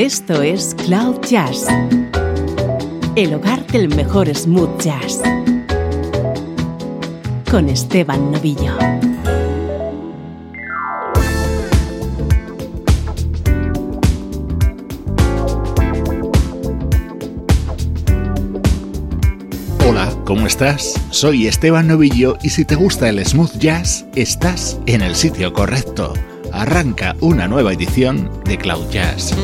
Esto es Cloud Jazz, el hogar del mejor smooth jazz, con Esteban Novillo. Hola, ¿cómo estás? Soy Esteban Novillo y si te gusta el smooth jazz, estás en el sitio correcto. Arranca una nueva edición de Cloud Jazz.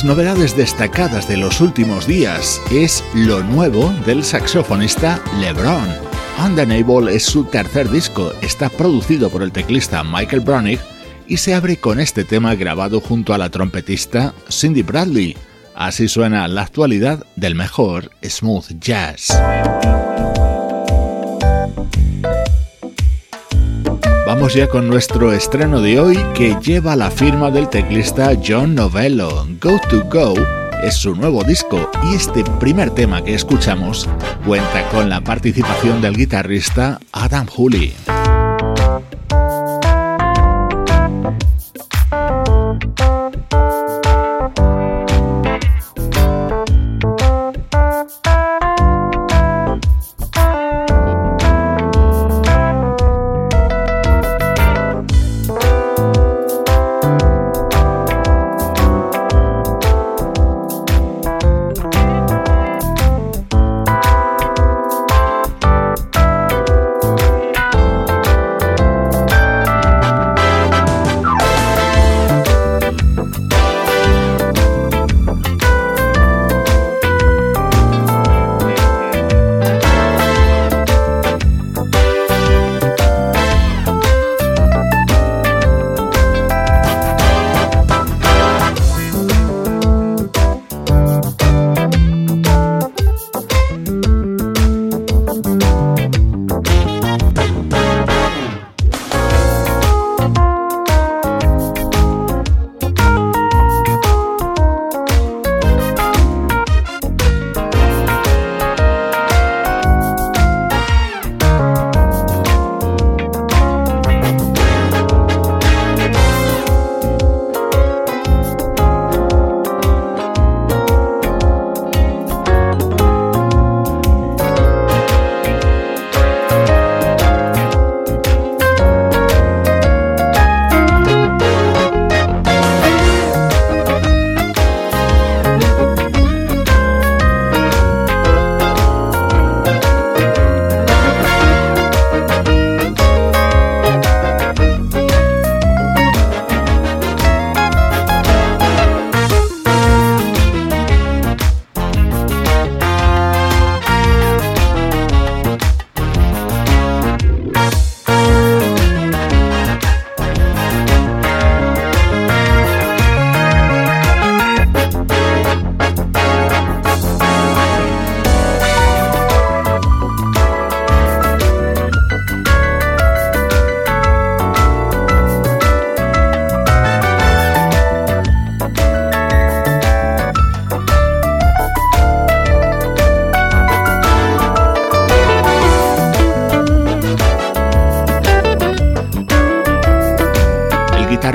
Las novedades destacadas de los últimos días es lo nuevo del saxofonista LeBron. Undeniable es su tercer disco, está producido por el teclista Michael Browning y se abre con este tema grabado junto a la trompetista Cindy Bradley. Así suena la actualidad del mejor smooth jazz. Ya con nuestro estreno de hoy que lleva la firma del teclista John Novello. Go to Go es su nuevo disco y este primer tema que escuchamos cuenta con la participación del guitarrista Adam Hooley.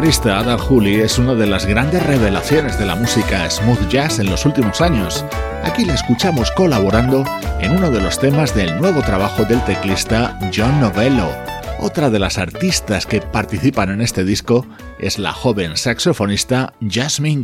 Guitarrista Adam Hooley es una de las grandes revelaciones de la música smooth jazz en los últimos años. Aquí la escuchamos colaborando en uno de los temas del nuevo trabajo del teclista John Novello. Otra de las artistas que participan en este disco es la joven saxofonista Jasmine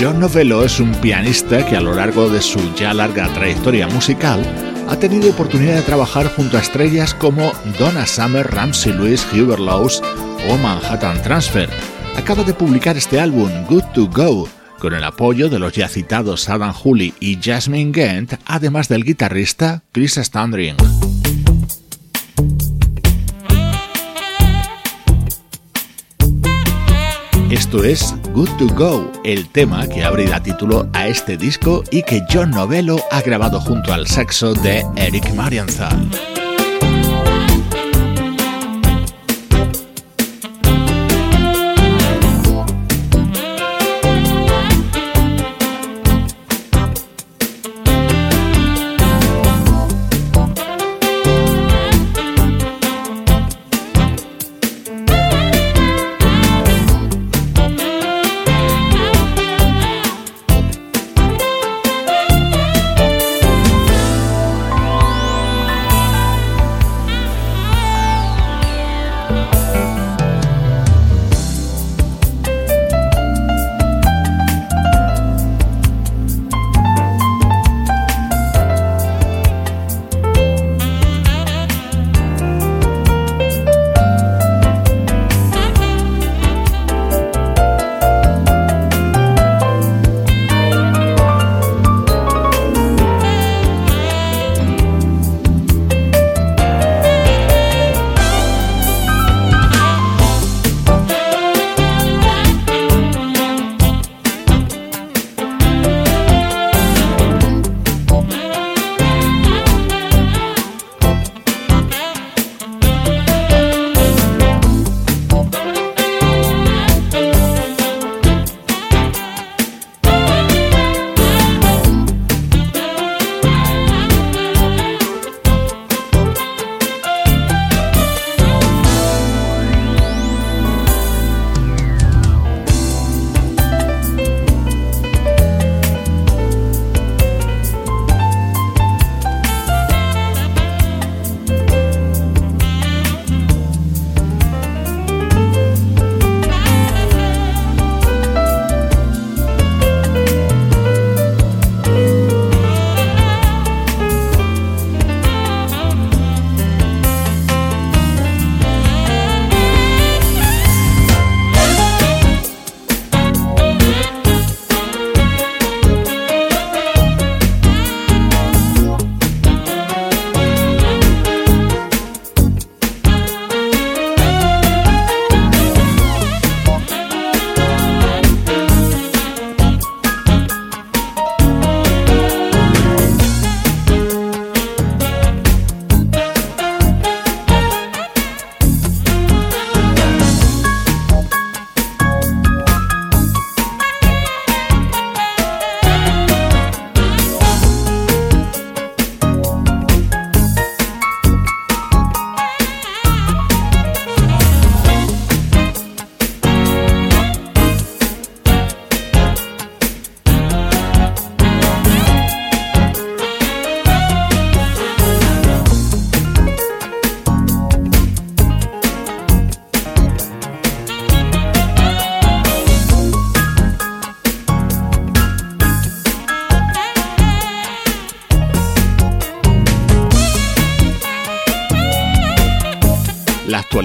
Gant. Velo es un pianista que a lo largo de su ya larga trayectoria musical ha tenido oportunidad de trabajar junto a estrellas como Donna Summer, Ramsey Lewis, Hubert Laws o Manhattan Transfer. Acaba de publicar este álbum Good to Go con el apoyo de los ya citados Adam Hooley y Jasmine Gant, además del guitarrista Chris Standring. Esto es Good to Go, el tema que abrirá título a este disco y que John Novello ha grabado junto al saxo de Eric Marienthal.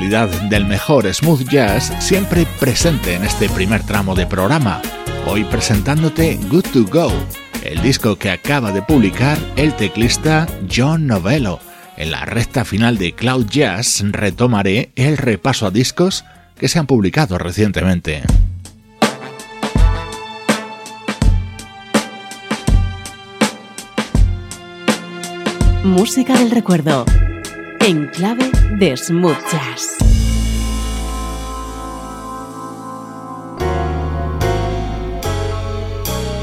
del mejor smooth jazz siempre presente en este primer tramo de programa. Hoy presentándote Good to Go, el disco que acaba de publicar el teclista John Novello. En la recta final de Cloud Jazz retomaré el repaso a discos que se han publicado recientemente. Música del recuerdo en clave de smooth jazz.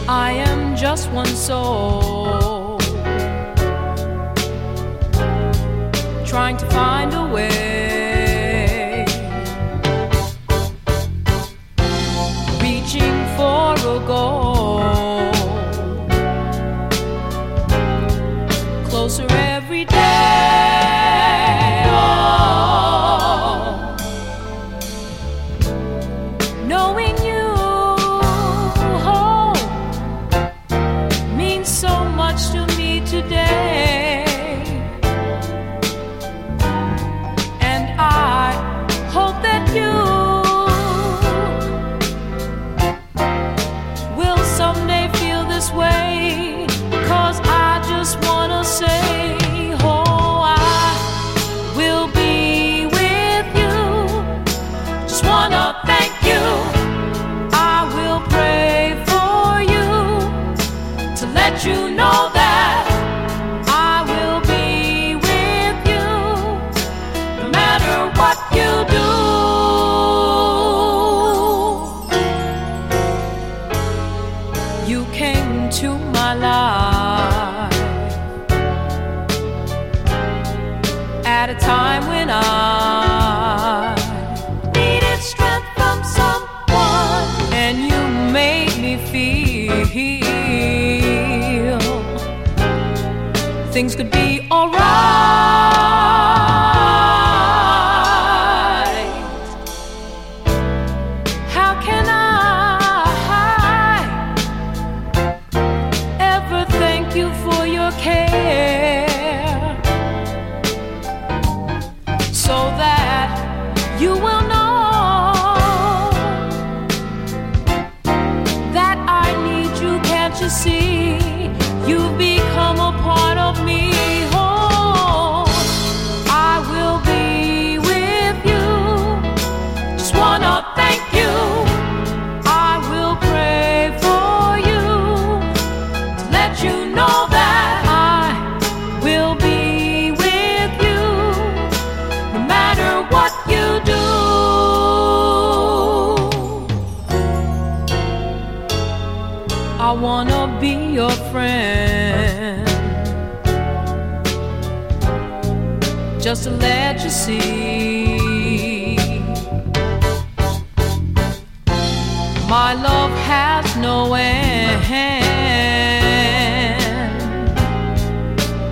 I am just one soul. Trying to find a way. Reaching for a goal. just to let you see. My love has no end.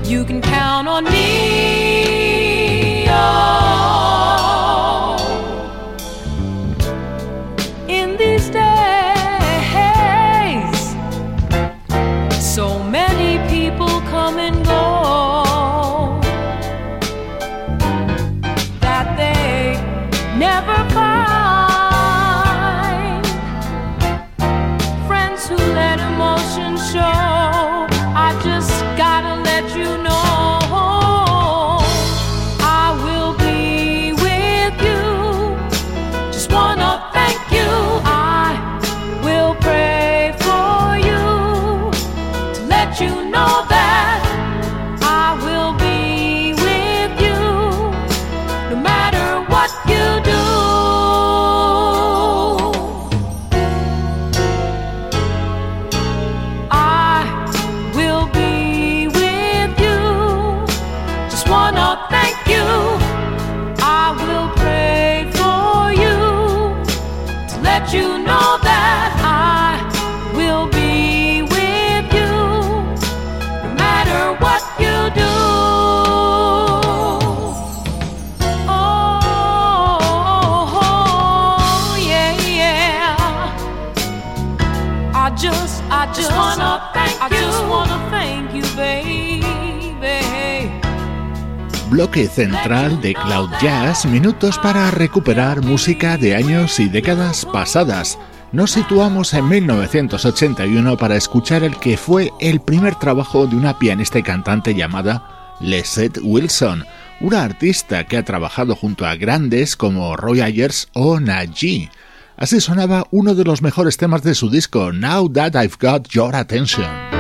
You can count on me. Central de Cloud Jazz, minutos para recuperar música de años y décadas pasadas. Nos situamos en 1981 para escuchar el que fue el primer trabajo de una pianista y cantante llamada Lesette Wilson, una artista que ha trabajado junto a grandes como Roy Ayers o Najee. Así sonaba uno de los mejores temas de su disco, Now That I've Got Your Attention.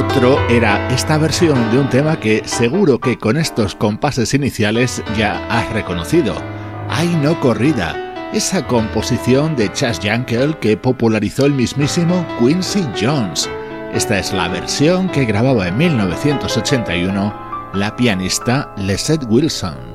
Otro era esta versión de un tema que seguro que con estos compases iniciales ya has reconocido. Hay no corrida, esa composición de Chas Yankel que popularizó el mismísimo Quincy Jones. Esta es la versión que grababa en 1981 la pianista Lesette Wilson.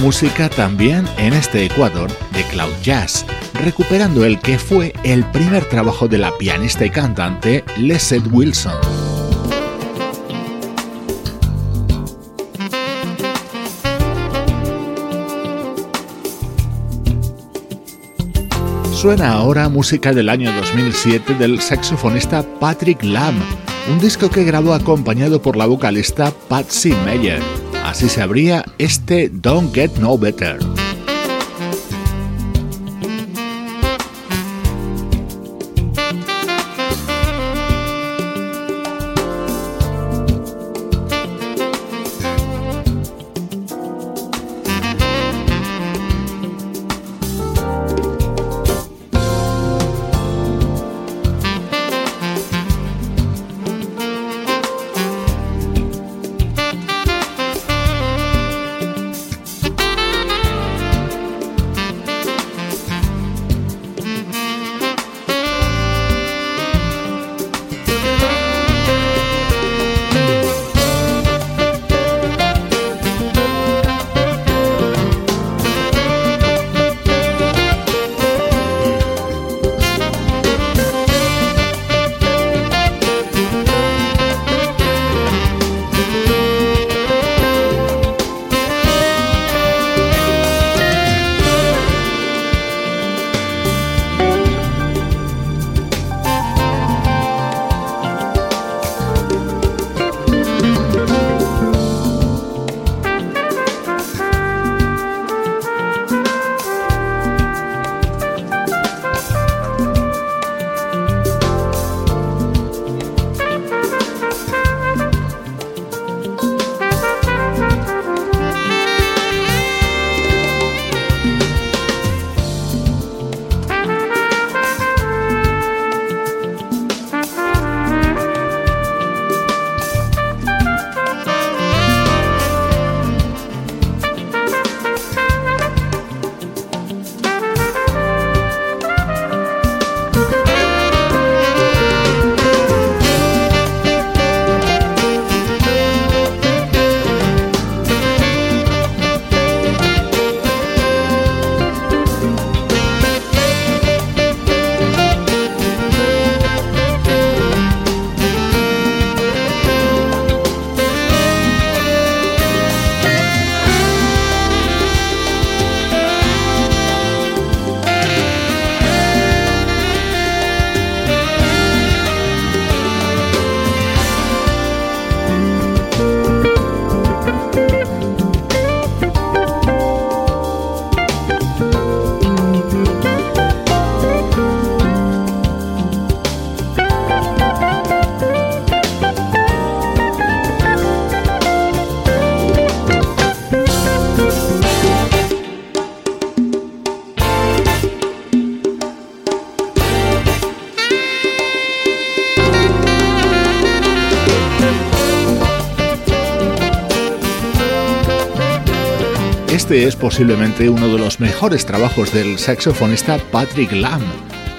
Música también en este Ecuador de Cloud Jazz, recuperando el que fue el primer trabajo de la pianista y cantante Leslie Wilson. Suena ahora música del año 2007 del saxofonista Patrick Lamb, un disco que grabó acompañado por la vocalista Patsy Meyer. Así se abría este Don't Get No Better. Posiblemente uno de los mejores trabajos del saxofonista Patrick Lamb.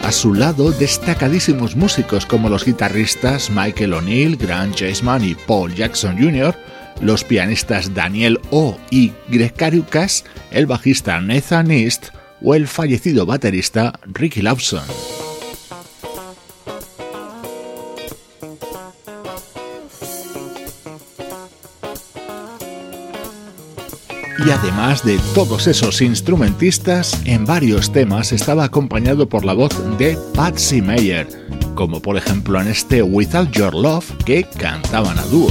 A su lado, destacadísimos músicos como los guitarristas Michael O'Neill, Grant Jaceman y Paul Jackson Jr., los pianistas Daniel O y Greg Cariucas, el bajista Nathan East o el fallecido baterista Ricky Lawson. Y además de todos esos instrumentistas, en varios temas estaba acompañado por la voz de Patsy Meyer, como por ejemplo en este Without Your Love que cantaban a dúo.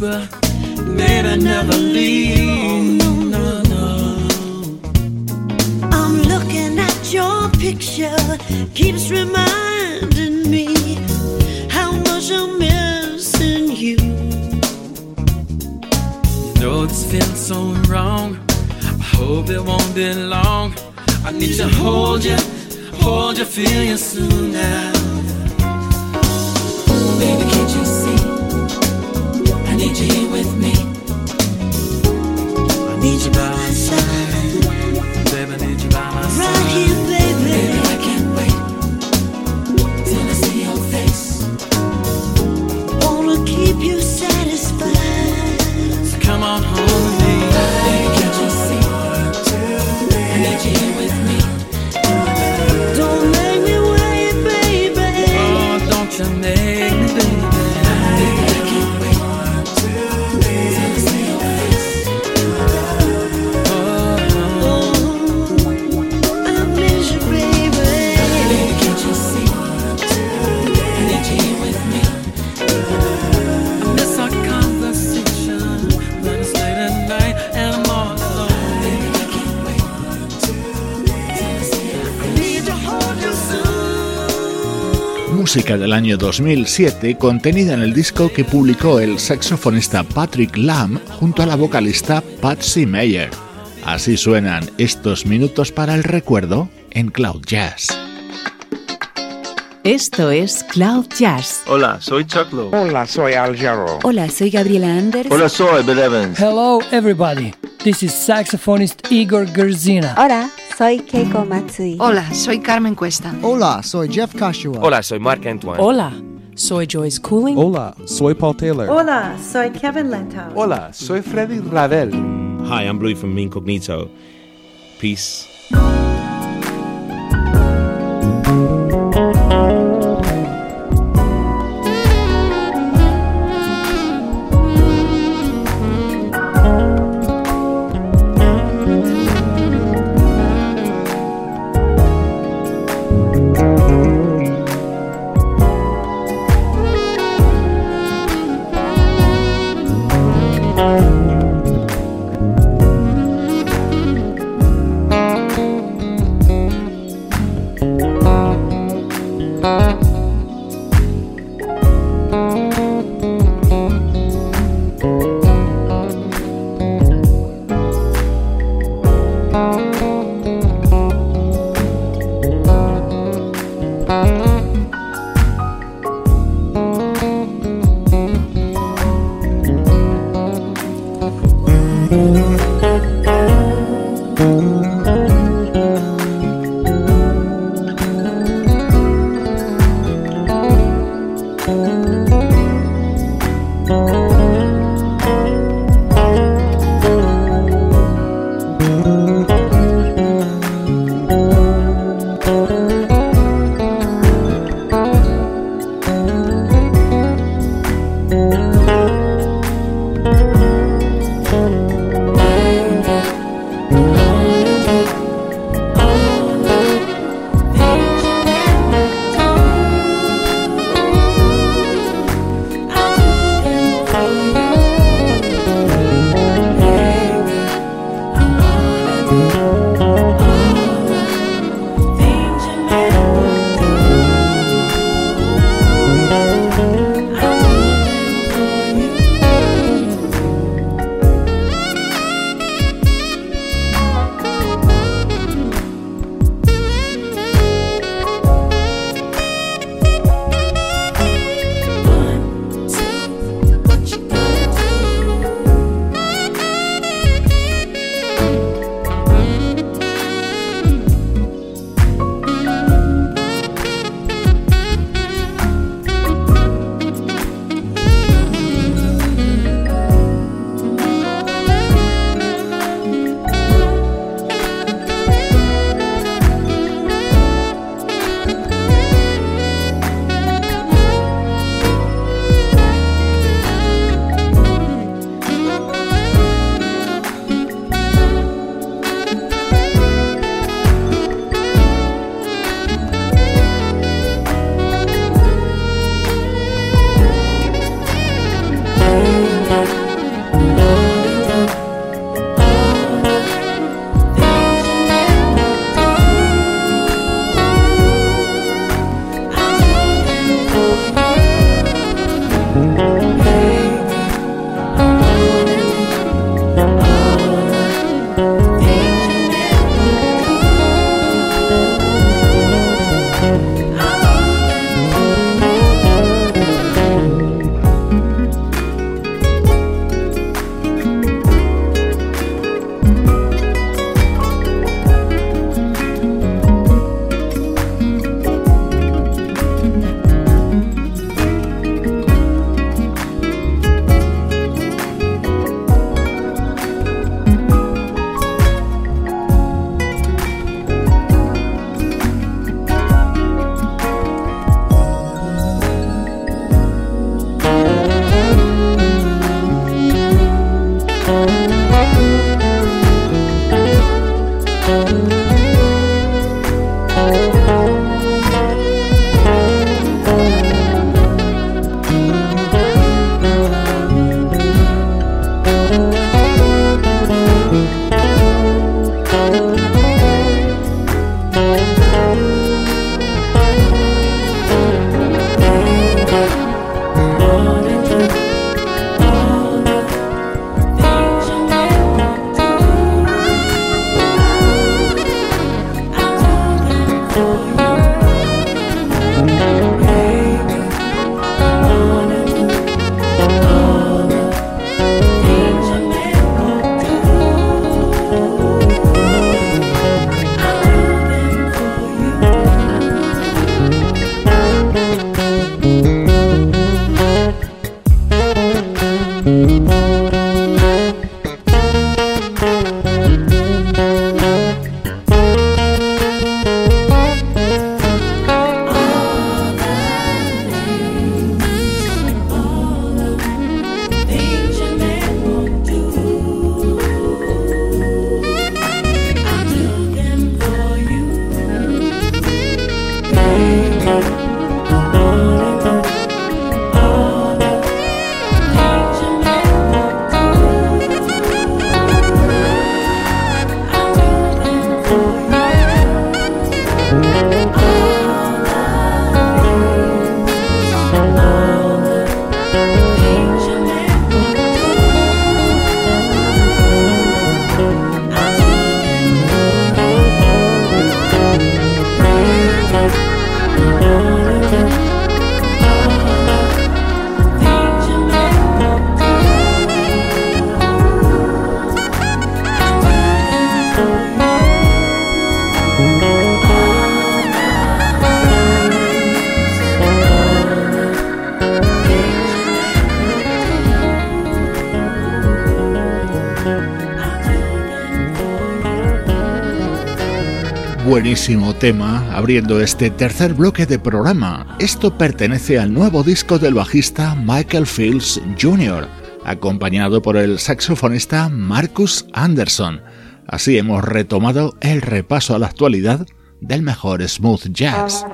whisper baby, never leave. año 2007 contenida en el disco que publicó el saxofonista Patrick Lamb junto a la vocalista Patsy Meyer. Así suenan estos minutos para el recuerdo en Cloud Jazz. Esto es Cloud Jazz. Hola, soy Chuck Lowe. Hola, soy Al Jarro. Hola, soy Gabriela Anders. Hola, soy Bill Evans. Hello, everybody. This is saxophonist Igor Gerzina. Hola, Soy Keiko Matsui. Hola, soy Carmen Cuesta. Hola, soy Jeff Kashua. Hola, soy Mark Antoine. Hola. Soy Joyce Cooling. Hola, soy Paul Taylor. Hola, soy Kevin Lentau. Hola, soy Freddy Ravel. Hi, I'm Louis from Incognito. Peace. abriendo este tercer bloque de programa. Esto pertenece al nuevo disco del bajista Michael Fields Jr., acompañado por el saxofonista Marcus Anderson. Así hemos retomado el repaso a la actualidad del mejor smooth jazz.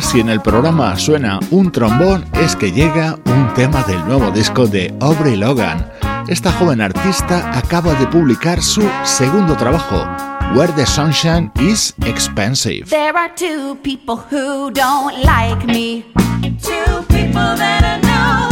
si en el programa suena un trombón, es que llega un tema del nuevo disco de Aubrey Logan. Esta joven artista acaba de publicar su segundo trabajo, Where the Sunshine is Expensive. There are two people who don't like me. Two people that I know.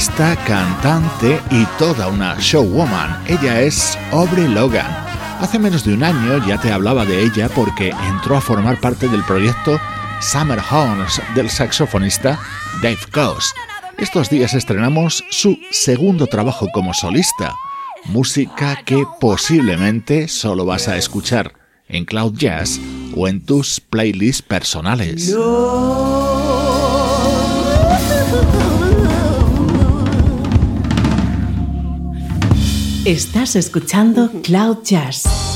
Pianista, cantante y toda una showwoman. Ella es Aubrey Logan. Hace menos de un año ya te hablaba de ella porque entró a formar parte del proyecto Summer Horns del saxofonista Dave Coase. Estos días estrenamos su segundo trabajo como solista, música que posiblemente solo vas a escuchar en Cloud Jazz o en tus playlists personales. Estás escuchando Cloud Jazz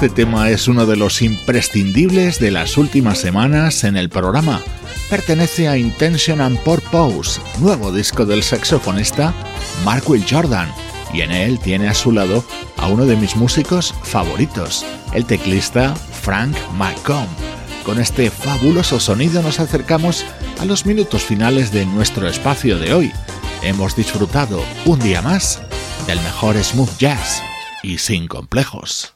Este tema es uno de los imprescindibles de las últimas semanas en el programa. Pertenece a Intention and Purpose, nuevo disco del saxofonista Mark Will Jordan, y en él tiene a su lado a uno de mis músicos favoritos, el teclista Frank McComb. Con este fabuloso sonido nos acercamos a los minutos finales de nuestro espacio de hoy. Hemos disfrutado un día más del mejor smooth jazz y sin complejos.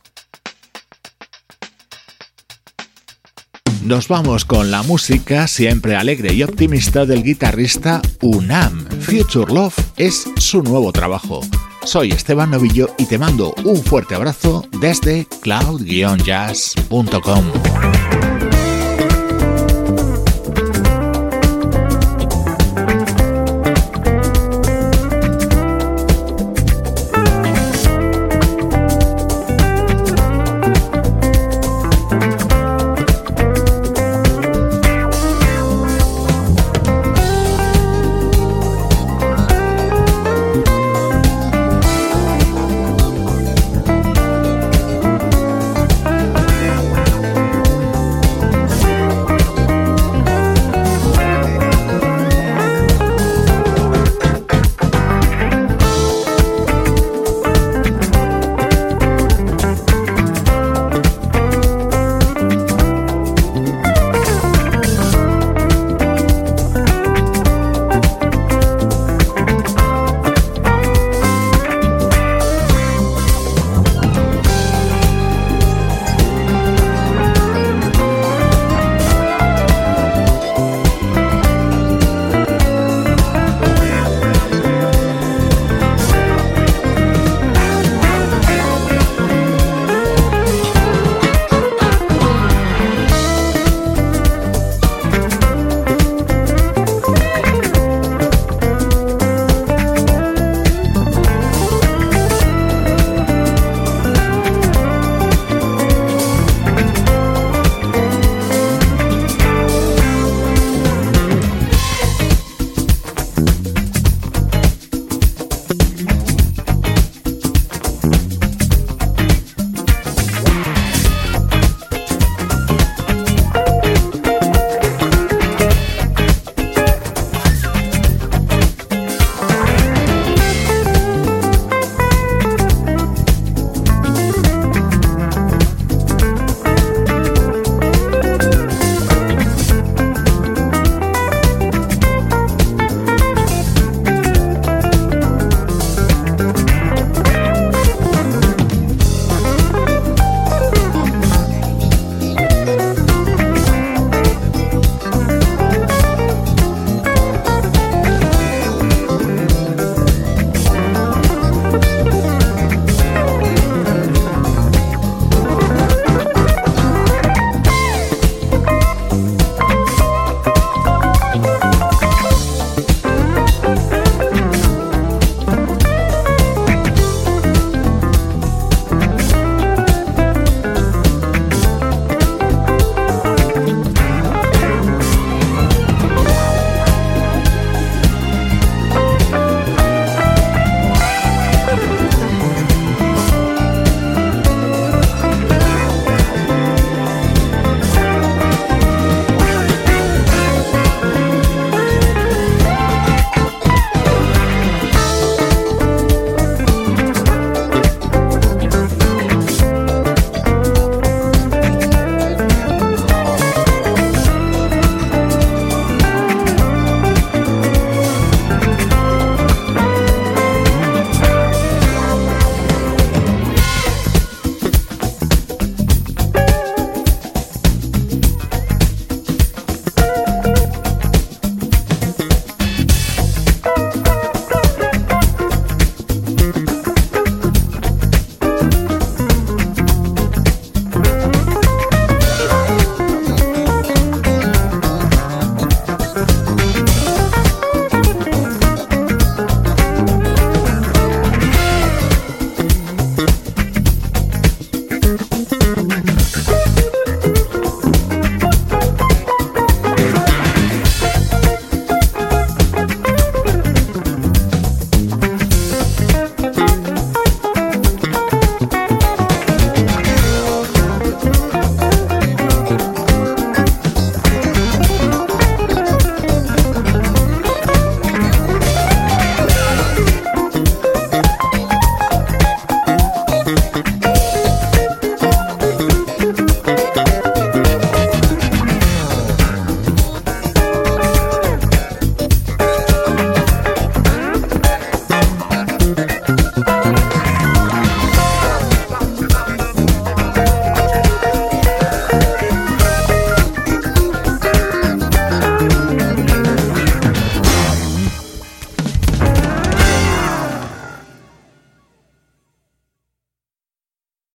Nos vamos con la música siempre alegre y optimista del guitarrista Unam. Future Love es su nuevo trabajo. Soy Esteban Novillo y te mando un fuerte abrazo desde cloud-jazz.com.